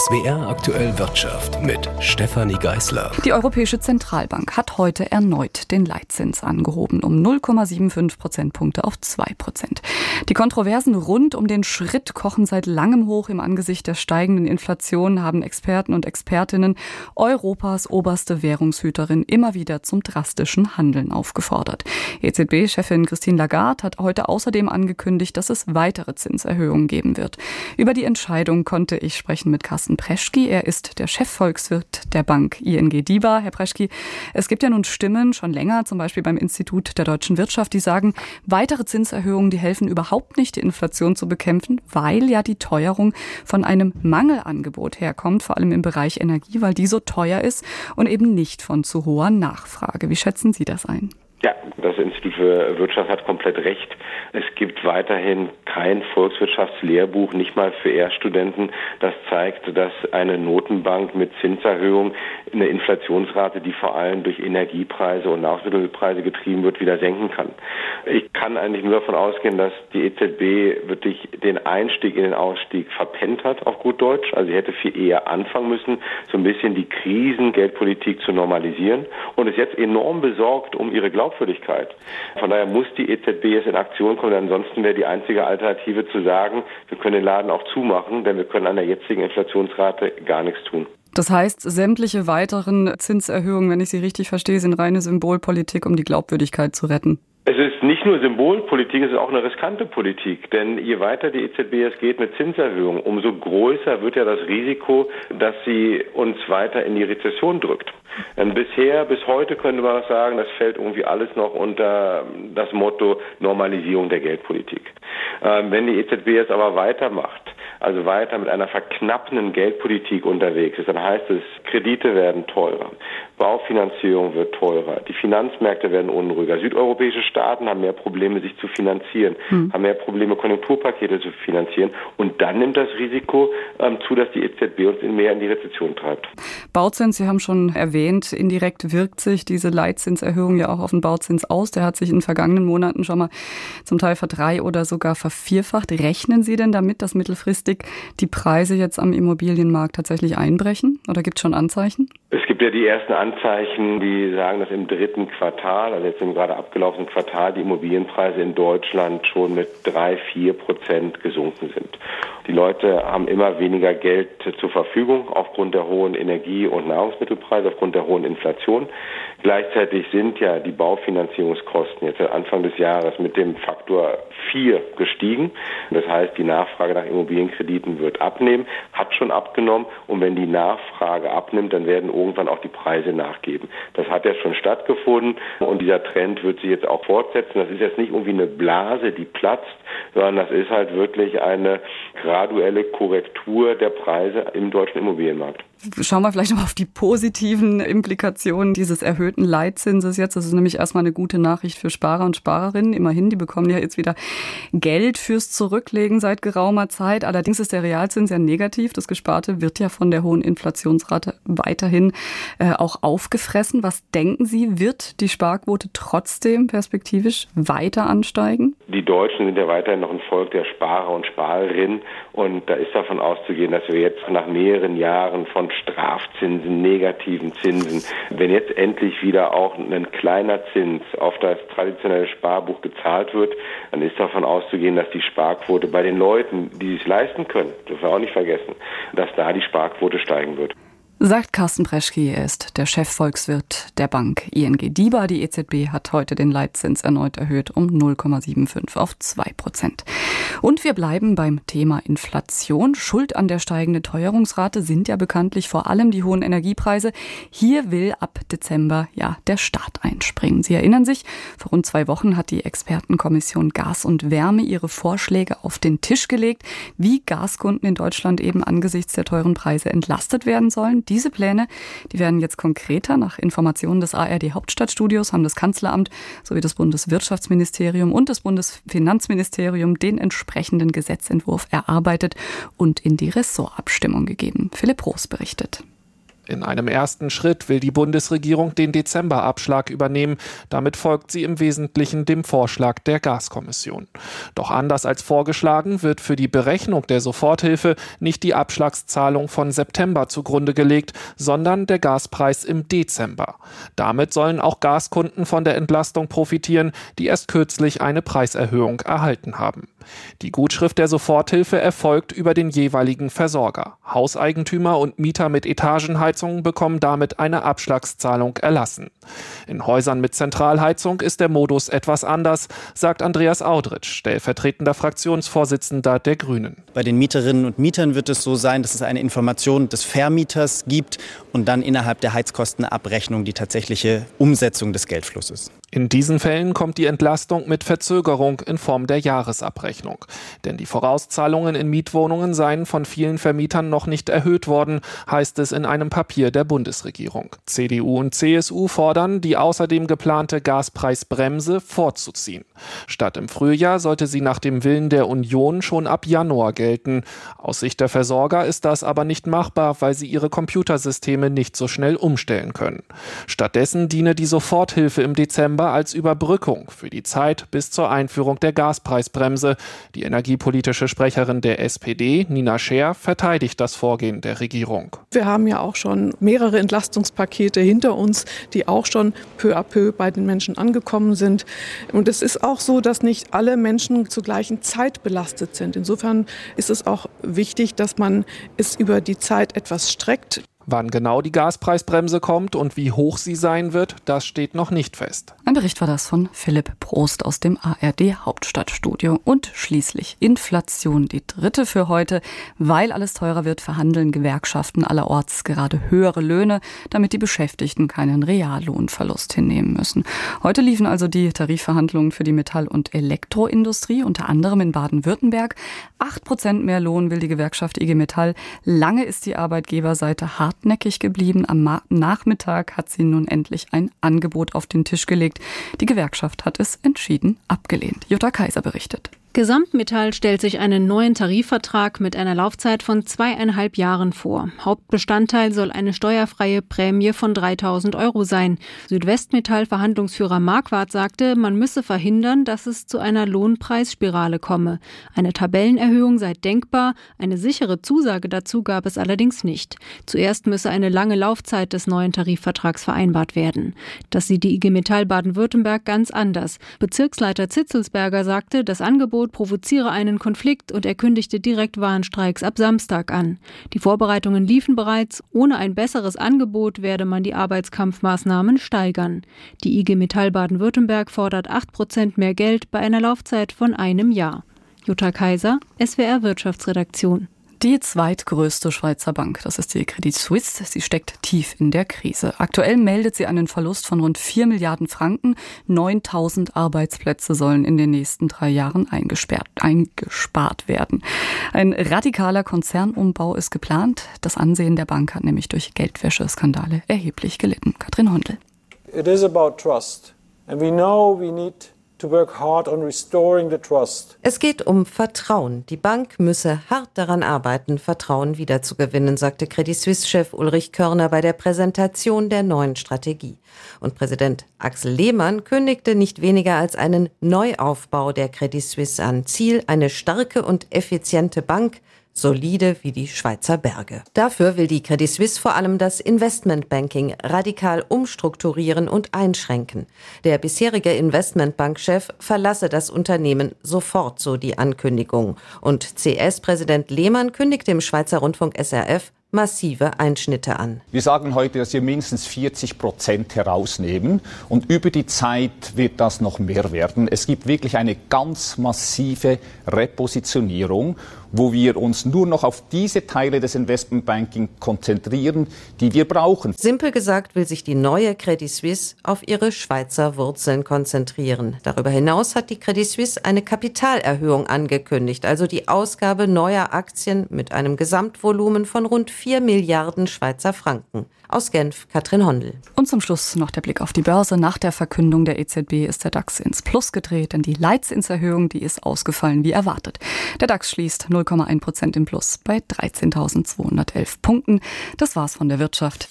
SWR aktuell Wirtschaft mit Stefanie Geißler. Die Europäische Zentralbank hat heute erneut den Leitzins angehoben um 0,75 Prozentpunkte auf 2 Prozent. Die Kontroversen rund um den Schritt kochen seit langem hoch im Angesicht der steigenden Inflation haben Experten und Expertinnen Europas oberste Währungshüterin immer wieder zum drastischen Handeln aufgefordert. EZB-Chefin Christine Lagarde hat heute außerdem angekündigt, dass es weitere Zinserhöhungen geben wird. Über die Entscheidung konnte ich sprechen mit Carsten Preschki. Er ist der Chefvolkswirt der Bank ING DIBA. Herr Preschki, es gibt ja nun Stimmen schon länger, zum Beispiel beim Institut der deutschen Wirtschaft, die sagen, weitere Zinserhöhungen, die helfen überhaupt nicht, die Inflation zu bekämpfen, weil ja die Teuerung von einem Mangelangebot herkommt, vor allem im Bereich Energie, weil die so teuer ist und eben nicht von zu hoher Nachfrage. Wie schätzen Sie das ein? Ja, das Institut für Wirtschaft hat komplett recht. Es gibt weiterhin kein Volkswirtschaftslehrbuch, nicht mal für Erststudenten, das zeigt, dass eine Notenbank mit Zinserhöhung eine Inflationsrate, die vor allem durch Energiepreise und Nahrungsmittelpreise getrieben wird, wieder senken kann. Ich kann eigentlich nur davon ausgehen, dass die EZB wirklich den Einstieg in den Ausstieg verpennt hat, auf gut Deutsch. Also sie hätte viel eher anfangen müssen, so ein bisschen die Krisengeldpolitik zu normalisieren und ist jetzt enorm besorgt um ihre Glaubwürdigkeit Glaubwürdigkeit. Von daher muss die EZB jetzt in Aktion kommen. Ansonsten wäre die einzige Alternative zu sagen, wir können den Laden auch zumachen, denn wir können an der jetzigen Inflationsrate gar nichts tun. Das heißt, sämtliche weiteren Zinserhöhungen, wenn ich Sie richtig verstehe, sind reine Symbolpolitik, um die Glaubwürdigkeit zu retten. Es ist nicht nur Symbolpolitik, es ist auch eine riskante Politik. Denn je weiter die EZB es geht mit Zinserhöhungen, umso größer wird ja das Risiko, dass sie uns weiter in die Rezession drückt. Ähm, bisher, bis heute könnte man sagen, das fällt irgendwie alles noch unter das Motto Normalisierung der Geldpolitik. Ähm, wenn die EZB jetzt aber weitermacht, also weiter mit einer verknappenden Geldpolitik unterwegs ist, dann heißt es, Kredite werden teurer, Baufinanzierung wird teurer, die Finanzmärkte werden unruhiger, südeuropäische Staaten haben mehr Probleme, sich zu finanzieren, hm. haben mehr Probleme, Konjunkturpakete zu finanzieren und dann nimmt das Risiko ähm, zu, dass die EZB uns mehr in die Rezession treibt. Bauzins, Sie haben schon erwähnt, indirekt wirkt sich diese Leitzinserhöhung ja auch auf den Bauzins aus. Der hat sich in den vergangenen Monaten schon mal zum Teil verdrei oder sogar vervierfacht. Rechnen Sie denn damit, dass mittelfristig die Preise jetzt am Immobilienmarkt tatsächlich einbrechen? Oder gibt es schon Anzeichen? Es gibt ja die ersten Anzeichen, die sagen, dass im dritten Quartal, also jetzt im gerade abgelaufenen Quartal, die Immobilienpreise in Deutschland schon mit drei, vier Prozent gesunken sind. Die Leute haben immer weniger Geld zur Verfügung aufgrund der hohen Energie- und Nahrungsmittelpreise, aufgrund der hohen Inflation. Gleichzeitig sind ja die Baufinanzierungskosten jetzt Anfang des Jahres mit dem Faktor vier gestiegen. Das heißt, die Nachfrage nach Immobilienkrediten wird abnehmen, hat schon abgenommen. Und wenn die Nachfrage abnimmt, dann werden irgendwann auch die Preise nachgeben. Das hat ja schon stattgefunden und dieser Trend wird sich jetzt auch fortsetzen. Das ist jetzt nicht irgendwie eine Blase, die platzt, sondern das ist halt wirklich eine graduelle Korrektur der Preise im deutschen Immobilienmarkt. Schauen wir vielleicht noch auf die positiven Implikationen dieses erhöhten Leitzinses jetzt. Das ist nämlich erstmal eine gute Nachricht für Sparer und Sparerinnen. Immerhin, die bekommen ja jetzt wieder Geld fürs Zurücklegen seit geraumer Zeit. Allerdings ist der Realzins ja negativ. Das Gesparte wird ja von der hohen Inflationsrate weiterhin äh, auch aufgefressen. Was denken Sie, wird die Sparquote trotzdem perspektivisch weiter ansteigen? Die Deutschen sind ja weiterhin noch ein Volk der Sparer und Sparerinnen. Und da ist davon auszugehen, dass wir jetzt nach mehreren Jahren von Strafzinsen, negativen Zinsen. Wenn jetzt endlich wieder auch ein kleiner Zins auf das traditionelle Sparbuch gezahlt wird, dann ist davon auszugehen, dass die Sparquote bei den Leuten, die es leisten können, dürfen wir auch nicht vergessen, dass da die Sparquote steigen wird. Sagt Carsten Preschke, er ist der Chefvolkswirt der Bank ING DIBA. Die EZB hat heute den Leitzins erneut erhöht um 0,75 auf 2 Prozent. Und wir bleiben beim Thema Inflation. Schuld an der steigenden Teuerungsrate sind ja bekanntlich vor allem die hohen Energiepreise. Hier will ab Dezember ja der Staat einspringen. Sie erinnern sich, vor rund zwei Wochen hat die Expertenkommission Gas und Wärme ihre Vorschläge auf den Tisch gelegt, wie Gaskunden in Deutschland eben angesichts der teuren Preise entlastet werden sollen. Diese Pläne, die werden jetzt konkreter. Nach Informationen des ARD Hauptstadtstudios haben das Kanzleramt sowie das Bundeswirtschaftsministerium und das Bundesfinanzministerium den entsprechenden Gesetzentwurf erarbeitet und in die Ressortabstimmung gegeben. Philipp Roos berichtet. In einem ersten Schritt will die Bundesregierung den Dezemberabschlag übernehmen. Damit folgt sie im Wesentlichen dem Vorschlag der Gaskommission. Doch anders als vorgeschlagen wird für die Berechnung der Soforthilfe nicht die Abschlagszahlung von September zugrunde gelegt, sondern der Gaspreis im Dezember. Damit sollen auch Gaskunden von der Entlastung profitieren, die erst kürzlich eine Preiserhöhung erhalten haben. Die Gutschrift der Soforthilfe erfolgt über den jeweiligen Versorger. Hauseigentümer und Mieter mit Etagenheizungen bekommen damit eine Abschlagszahlung erlassen. In Häusern mit Zentralheizung ist der Modus etwas anders, sagt Andreas Audritsch, stellvertretender Fraktionsvorsitzender der Grünen. Bei den Mieterinnen und Mietern wird es so sein, dass es eine Information des Vermieters gibt und dann innerhalb der Heizkostenabrechnung die tatsächliche Umsetzung des Geldflusses. In diesen Fällen kommt die Entlastung mit Verzögerung in Form der Jahresabrechnung. Denn die Vorauszahlungen in Mietwohnungen seien von vielen Vermietern noch nicht erhöht worden, heißt es in einem Papier der Bundesregierung. CDU und CSU fordern, die außerdem geplante Gaspreisbremse vorzuziehen. Statt im Frühjahr sollte sie nach dem Willen der Union schon ab Januar gelten. Aus Sicht der Versorger ist das aber nicht machbar, weil sie ihre Computersysteme nicht so schnell umstellen können. Stattdessen diene die Soforthilfe im Dezember Dezember als Überbrückung für die Zeit bis zur Einführung der Gaspreisbremse. Die energiepolitische Sprecherin der SPD, Nina Scher, verteidigt das Vorgehen der Regierung. Wir haben ja auch schon mehrere Entlastungspakete hinter uns, die auch schon peu à peu bei den Menschen angekommen sind. Und es ist auch so, dass nicht alle Menschen zur gleichen Zeit belastet sind. Insofern ist es auch wichtig, dass man es über die Zeit etwas streckt. Wann genau die Gaspreisbremse kommt und wie hoch sie sein wird, das steht noch nicht fest. Ein Bericht war das von Philipp Prost aus dem ARD Hauptstadtstudio. Und schließlich Inflation, die dritte für heute. Weil alles teurer wird, verhandeln Gewerkschaften allerorts gerade höhere Löhne, damit die Beschäftigten keinen Reallohnverlust hinnehmen müssen. Heute liefen also die Tarifverhandlungen für die Metall- und Elektroindustrie, unter anderem in Baden-Württemberg. Acht Prozent mehr Lohn will die Gewerkschaft IG Metall. Lange ist die Arbeitgeberseite hart hartnäckig geblieben. Am Nachmittag hat sie nun endlich ein Angebot auf den Tisch gelegt. Die Gewerkschaft hat es entschieden abgelehnt. Jutta Kaiser berichtet. Gesamtmetall stellt sich einen neuen Tarifvertrag mit einer Laufzeit von zweieinhalb Jahren vor. Hauptbestandteil soll eine steuerfreie Prämie von 3000 Euro sein. Südwestmetall Verhandlungsführer Marquardt sagte, man müsse verhindern, dass es zu einer Lohnpreisspirale komme. Eine Tabellenerhöhung sei denkbar, eine sichere Zusage dazu gab es allerdings nicht. Zuerst müsse eine lange Laufzeit des neuen Tarifvertrags vereinbart werden. Das sieht die IG Metall Baden-Württemberg ganz anders. Bezirksleiter Zitzelsberger sagte, das Angebot Angebot provoziere einen Konflikt und er kündigte direkt Warnstreiks ab Samstag an. Die Vorbereitungen liefen bereits. Ohne ein besseres Angebot werde man die Arbeitskampfmaßnahmen steigern. Die IG Metall Baden-Württemberg fordert 8 Prozent mehr Geld bei einer Laufzeit von einem Jahr. Jutta Kaiser, SWR Wirtschaftsredaktion. Die zweitgrößte Schweizer Bank, das ist die Credit Suisse, sie steckt tief in der Krise. Aktuell meldet sie einen Verlust von rund 4 Milliarden Franken. 9000 Arbeitsplätze sollen in den nächsten drei Jahren eingespart werden. Ein radikaler Konzernumbau ist geplant. Das Ansehen der Bank hat nämlich durch Geldwäscheskandale erheblich gelitten. Katrin Hondel. It is about trust. And we know we need es geht um Vertrauen. Die Bank müsse hart daran arbeiten, Vertrauen wiederzugewinnen, sagte Credit Suisse-Chef Ulrich Körner bei der Präsentation der neuen Strategie. Und Präsident Axel Lehmann kündigte nicht weniger als einen Neuaufbau der Credit Suisse an. Ziel eine starke und effiziente Bank, solide wie die Schweizer Berge. Dafür will die Credit Suisse vor allem das Investmentbanking radikal umstrukturieren und einschränken. Der bisherige Investmentbankchef verlasse das Unternehmen sofort, so die Ankündigung. Und CS-Präsident Lehmann kündigte im Schweizer Rundfunk SRF massive Einschnitte an. Wir sagen heute, dass wir mindestens 40 Prozent herausnehmen und über die Zeit wird das noch mehr werden. Es gibt wirklich eine ganz massive Repositionierung, wo wir uns nur noch auf diese Teile des Investmentbanking konzentrieren, die wir brauchen. Simpel gesagt will sich die neue Credit Suisse auf ihre Schweizer Wurzeln konzentrieren. Darüber hinaus hat die Credit Suisse eine Kapitalerhöhung angekündigt, also die Ausgabe neuer Aktien mit einem Gesamtvolumen von rund 4 Milliarden Schweizer Franken. Aus Genf, Katrin Hondel. Und zum Schluss noch der Blick auf die Börse. Nach der Verkündung der EZB ist der DAX ins Plus gedreht, denn die Leitzinserhöhung, die ist ausgefallen wie erwartet. Der DAX schließt 0 0,1 Prozent im Plus bei 13.211 Punkten. Das war's von der Wirtschaft.